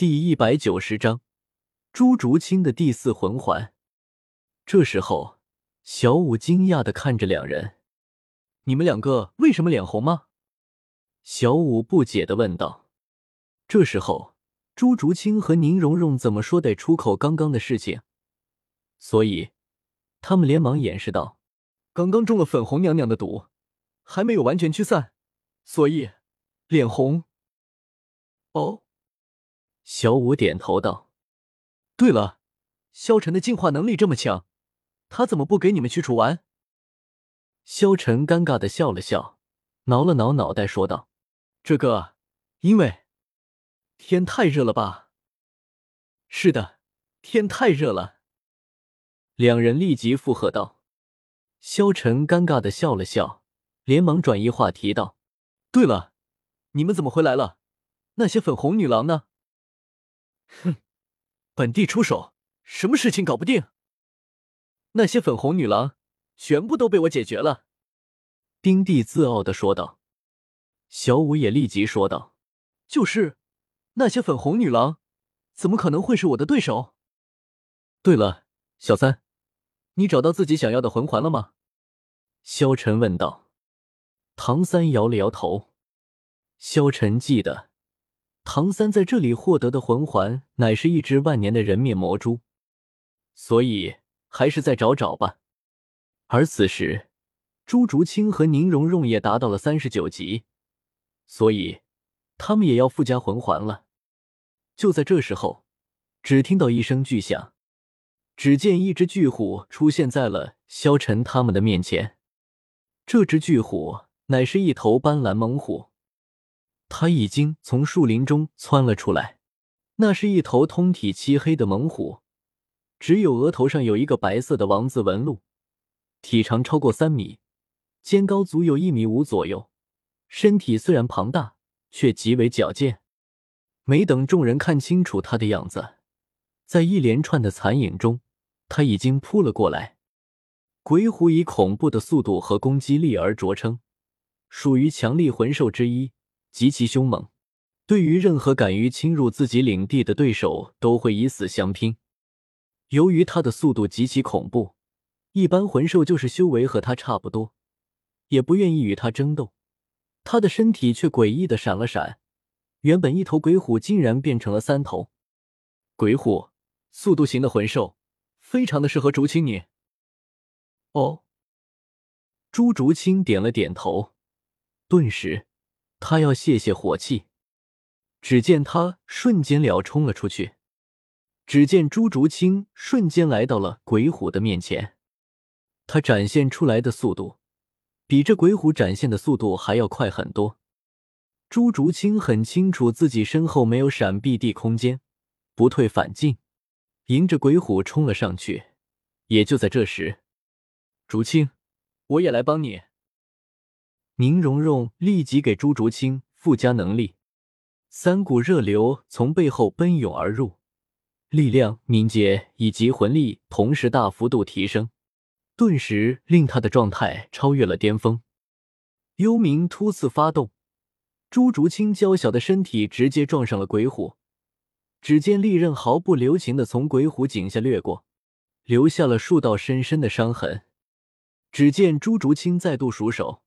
第一百九十章，朱竹清的第四魂环。这时候，小五惊讶的看着两人：“你们两个为什么脸红吗？”小五不解的问道。这时候，朱竹清和宁荣荣怎么说得出口刚刚的事情？所以，他们连忙掩饰道：“刚刚中了粉红娘娘的毒，还没有完全驱散，所以脸红。”哦。小五点头道：“对了，萧晨的进化能力这么强，他怎么不给你们驱除完？”萧晨尴尬的笑了笑，挠了挠脑袋，说道：“这个，因为天太热了吧？”“是的，天太热了。”两人立即附和道。萧晨尴尬的笑了笑，连忙转移话题道：“对了，你们怎么回来了？那些粉红女郎呢？”哼，本地出手，什么事情搞不定？那些粉红女郎全部都被我解决了。丁帝自傲的说道。小五也立即说道：“就是，那些粉红女郎怎么可能会是我的对手？”对了，小三，你找到自己想要的魂环了吗？萧晨问道。唐三摇了摇头。萧晨记得。唐三在这里获得的魂环乃是一只万年的人面魔蛛，所以还是再找找吧。而此时，朱竹清和宁荣荣也达到了三十九级，所以他们也要附加魂环了。就在这时候，只听到一声巨响，只见一只巨虎出现在了萧晨他们的面前。这只巨虎乃是一头斑斓猛虎。他已经从树林中窜了出来，那是一头通体漆黑的猛虎，只有额头上有一个白色的王字纹路，体长超过三米，肩高足有一米五左右，身体虽然庞大，却极为矫健。没等众人看清楚他的样子，在一连串的残影中，他已经扑了过来。鬼虎以恐怖的速度和攻击力而着称，属于强力魂兽之一。极其凶猛，对于任何敢于侵入自己领地的对手，都会以死相拼。由于他的速度极其恐怖，一般魂兽就是修为和他差不多，也不愿意与他争斗。他的身体却诡异的闪了闪，原本一头鬼虎竟然变成了三头鬼虎，速度型的魂兽，非常的适合竹青你。哦，朱竹清点了点头，顿时。他要泄泄火气，只见他瞬间了冲了出去。只见朱竹清瞬间来到了鬼虎的面前，他展现出来的速度比这鬼虎展现的速度还要快很多。朱竹清很清楚自己身后没有闪避地空间，不退反进，迎着鬼虎冲了上去。也就在这时，竹清，我也来帮你。宁荣荣立即给朱竹清附加能力，三股热流从背后奔涌而入，力量、敏捷以及魂力同时大幅度提升，顿时令他的状态超越了巅峰。幽冥突刺发动，朱竹清娇小的身体直接撞上了鬼虎，只见利刃毫不留情的从鬼虎颈下掠过，留下了数道深深的伤痕。只见朱竹清再度熟手。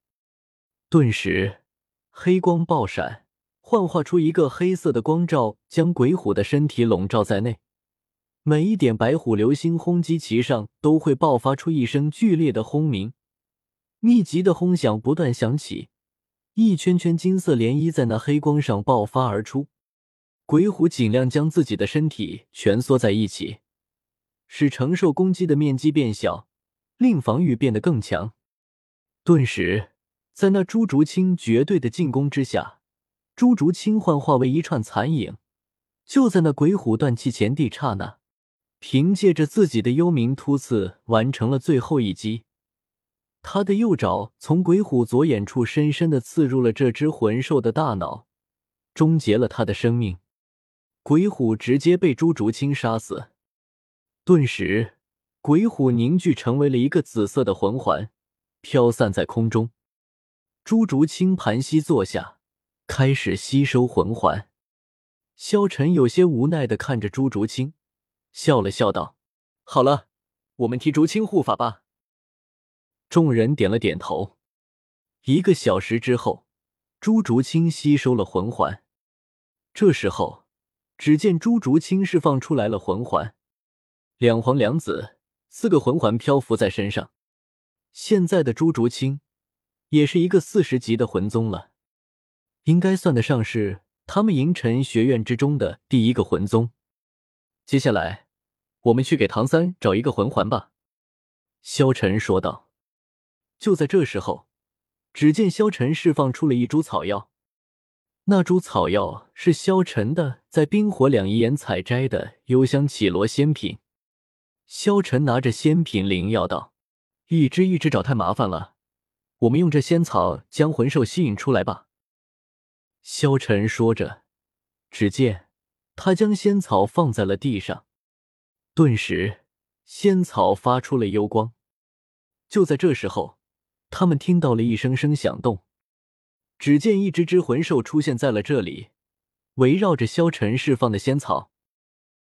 顿时，黑光爆闪，幻化出一个黑色的光罩，将鬼虎的身体笼罩在内。每一点白虎流星轰击其上，都会爆发出一声剧烈的轰鸣，密集的轰响不断响起，一圈圈金色涟漪在那黑光上爆发而出。鬼虎尽量将自己的身体蜷缩在一起，使承受攻击的面积变小，令防御变得更强。顿时。在那朱竹清绝对的进攻之下，朱竹清幻化为一串残影。就在那鬼虎断气前地刹那，凭借着自己的幽冥突刺完成了最后一击。他的右爪从鬼虎左眼处深深的刺入了这只魂兽的大脑，终结了他的生命。鬼虎直接被朱竹清杀死。顿时，鬼虎凝聚成为了一个紫色的魂环，飘散在空中。朱竹清盘膝坐下，开始吸收魂环。萧晨有些无奈的看着朱竹清，笑了笑道：“好了，我们替竹清护法吧。”众人点了点头。一个小时之后，朱竹清吸收了魂环。这时候，只见朱竹清释放出来了魂环，两黄两紫四个魂环漂浮在身上。现在的朱竹清也是一个四十级的魂宗了，应该算得上是他们银尘学院之中的第一个魂宗。接下来，我们去给唐三找一个魂环吧。”萧晨说道。就在这时候，只见萧晨释放出了一株草药，那株草药是萧晨的在冰火两仪眼采摘的幽香绮罗仙品。萧晨拿着仙品灵药道：“一只一只找太麻烦了，我们用这仙草将魂兽吸引出来吧。”萧晨说着，只见他将仙草放在了地上，顿时仙草发出了幽光。就在这时候。他们听到了一声声响动，只见一只只魂兽出现在了这里，围绕着萧晨释放的仙草。